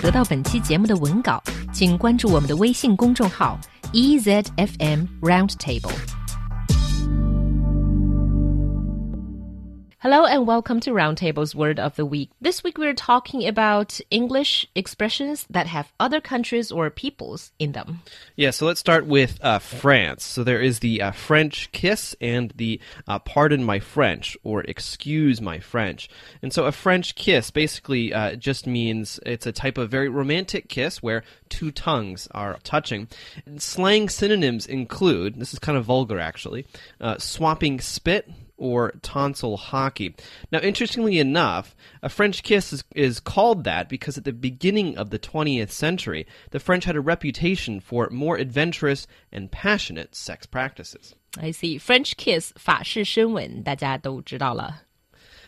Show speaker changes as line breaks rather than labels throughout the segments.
得到本期节目的文稿，请关注我们的微信公众号 EZFM Roundtable。Hello and welcome to Roundtable's Word of the Week. This week we're talking about English expressions that have other countries or peoples in them.
Yeah, so let's start with uh, France. So there is the uh, French kiss and the uh, pardon my French or excuse my French. And so a French kiss basically uh, just means it's a type of very romantic kiss where two tongues are touching. And slang synonyms include, this is kind of vulgar actually, uh, swapping spit or tonsil hockey. Now, interestingly enough, a French kiss is, is called that because at the beginning of the 20th century, the French had a reputation for more adventurous and passionate sex practices.
I see. French kiss 法式深吻，大家都知道了。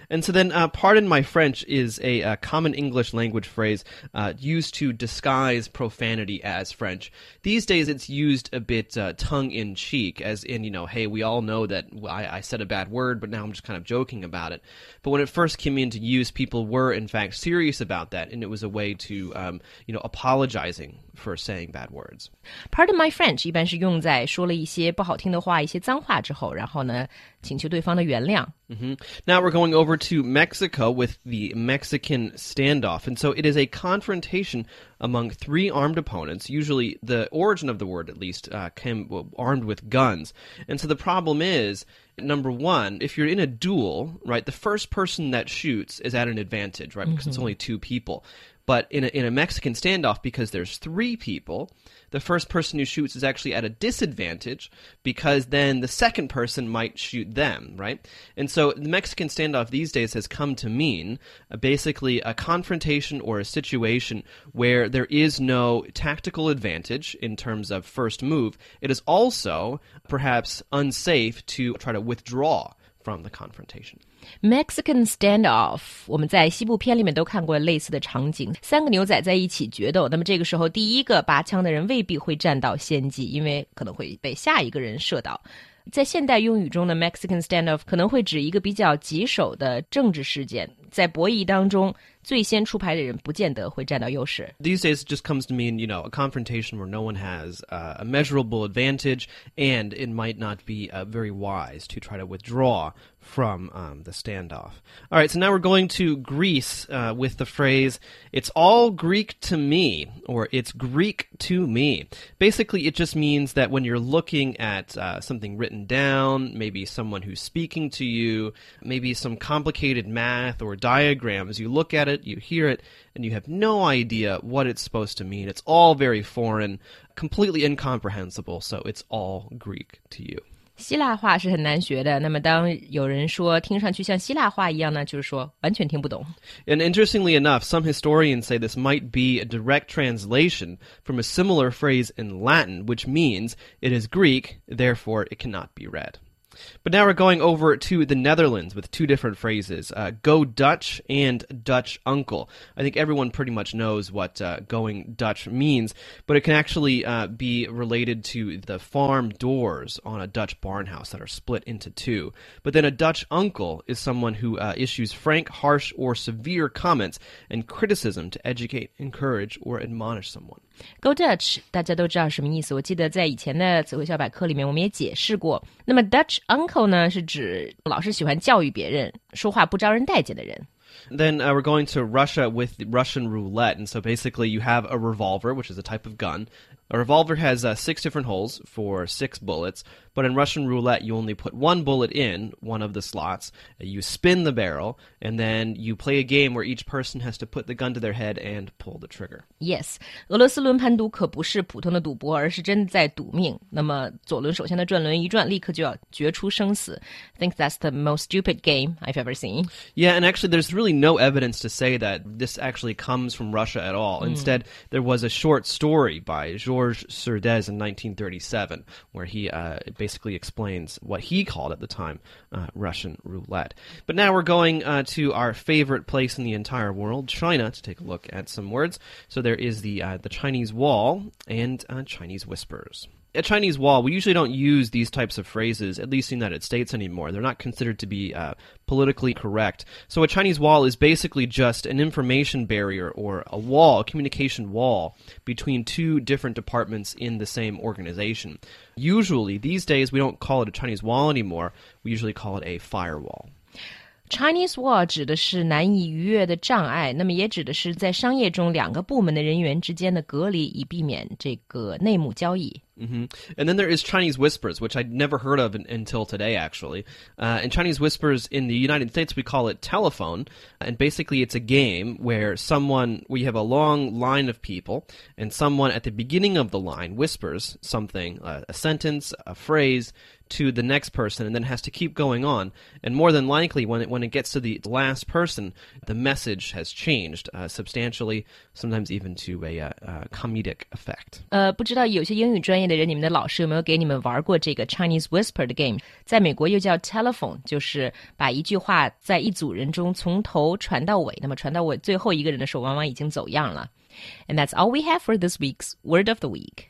and so then, uh, pardon my French is a, a common English language phrase uh, used to disguise profanity as French. These days, it's used a bit uh, tongue in cheek, as in, you know, hey, we all know that I, I, said a bad word, but now I'm just kind of joking about it. But when it first came into use, people were, in fact, serious about that, and it was a way to, um, you know, apologizing for saying bad words.
Pardon my French 一般是用在说了一些不好听的话、一些脏话之后，然后呢，请求对方的原谅。
Mm -hmm. Now we're going over to Mexico with the Mexican standoff. And so it is a confrontation among three armed opponents. Usually, the origin of the word, at least, uh, came armed with guns. And so the problem is number one, if you're in a duel, right, the first person that shoots is at an advantage, right, because mm -hmm. it's mm-hmm. only two people. But in a, in a Mexican standoff, because there's three people, the first person who shoots is actually at a disadvantage because then the second person might shoot them, right? And so the Mexican standoff these days has come to mean uh, basically a confrontation or a situation where there is no tactical advantage in terms of first move. It is also perhaps unsafe to try to withdraw from the confrontation.
Mexican standoff，我们在西部片里面都看过类似的场景，三个牛仔在一起决斗。那么这个时候，第一个拔枪的人未必会占到先机，因为可能会被下一个人射倒。在现代用语中的 Mexican standoff 可能会指一个比较棘手的政治事件，在博弈当中，最先出牌的人不见得会占到优势。
These days, it just comes to mean you know a confrontation where no one has uh, a measurable advantage, and it might not be uh, very wise to try to withdraw from um, the standoff. All right, so now we're going to Greece uh, with the phrase, it's all Greek to me, or it's Greek to me. Basically, it just means that when you're looking at uh, something written down, maybe someone who's speaking to you, maybe some complicated math or diagrams, you look at it, you hear it, and you have no idea what it's supposed to mean. It's all very foreign, completely incomprehensible, so it's all Greek to you.
希腊话是很难学的。那么，当有人说听上去像希腊话一样呢，就是说完全听不懂。
And interestingly enough, some historians say this might be a direct translation from a similar phrase in Latin, which means it is Greek, therefore it cannot be read. But now we're going over to the Netherlands with two different phrases uh, go Dutch and Dutch uncle. I think everyone pretty much knows what uh, going Dutch means, but it can actually uh, be related to the farm doors on a Dutch barn house that are split into two. But then a Dutch uncle is someone who uh, issues frank, harsh, or severe comments and criticism to educate, encourage, or admonish someone.
Go Dutch，大家都知道什么意思。我记得在以前的词汇小百科里面，我们也解释过。那么 Dutch uncle 呢，是指老是喜欢教育别人、说话不招人待见的人。
Then uh, we're going to Russia with Russian roulette. And so basically, you have a revolver, which is a type of gun. A revolver has uh, six different holes for six bullets, but in Russian roulette, you only put one bullet in one of the slots. You spin the barrel, and then you play a game where each person has to put the gun to their head and pull the trigger.
Yes，俄罗斯轮盘赌可不是普通的赌博，而是真的在赌命。那么左轮首先的转轮一转，立刻就要决出生死。I think that's the most stupid game I've ever seen.
Yeah, and actually, there's really no evidence to say that this actually comes from Russia at all. Mm. Instead, there was a short story by Georges Georges Surdez in 1937, where he uh, basically explains what he called at the time uh, Russian roulette. But now we're going uh, to our favorite place in the entire world, China, to take a look at some words. So there is the uh, the Chinese Wall and uh, Chinese whispers a Chinese wall, we usually don't use these types of phrases, at least in the United States anymore. They're not considered to be uh, politically correct. So a Chinese wall is basically just an information barrier or a wall, a communication wall between two different departments in the same organization. Usually, these days, we don't call it a Chinese wall anymore. We usually call it a firewall.
Chinese wall 指的是难以逾越的障碍，那么也指的是在商业中两个部门的人员之间的隔离，以避免这个内幕交易。
hmm And then there is Chinese whispers, which I'd never heard of in, until today, actually. Uh, and Chinese whispers in the United States, we call it telephone. And basically, it's a game where someone, we have a long line of people, and someone at the beginning of the line whispers something, uh, a sentence, a phrase, to the next person and then has to keep going on. And more than likely, when it, when it gets to the last person, the message has changed uh, substantially, sometimes even to a uh, uh, comedic effect.
呃，不知道有些英语专 业的人，你们的老师有没有给你们玩过这个 Chinese whisper 的 game？在美国又叫 telephone，就是把一句话在一组人中从头传到尾，那么传到尾最后一个人的时候，往往已经走样了。And that's all we have for this week's word of the week.